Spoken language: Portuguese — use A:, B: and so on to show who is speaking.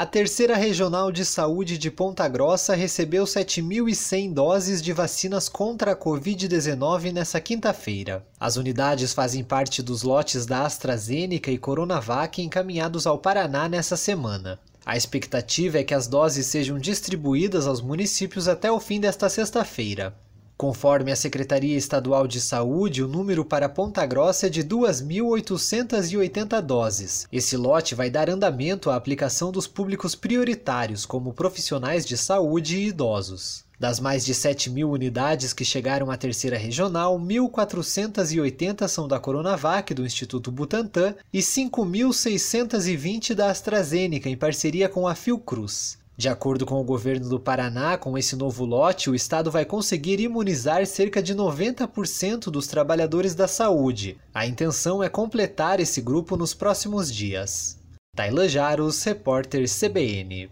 A: A terceira regional de saúde de Ponta Grossa recebeu 7.100 doses de vacinas contra a Covid-19 nesta quinta-feira. As unidades fazem parte dos lotes da AstraZeneca e Coronavac encaminhados ao Paraná nessa semana. A expectativa é que as doses sejam distribuídas aos municípios até o fim desta sexta-feira. Conforme a Secretaria Estadual de Saúde, o número para Ponta Grossa é de 2.880 doses. Esse lote vai dar andamento à aplicação dos públicos prioritários, como profissionais de saúde e idosos. Das mais de 7 mil unidades que chegaram à terceira regional, 1.480 são da Coronavac, do Instituto Butantan, e 5.620 da AstraZeneca, em parceria com a Fiocruz. De acordo com o governo do Paraná, com esse novo lote, o estado vai conseguir imunizar cerca de 90% dos trabalhadores da saúde. A intenção é completar esse grupo nos próximos dias. Taila Jaros, repórter CBN.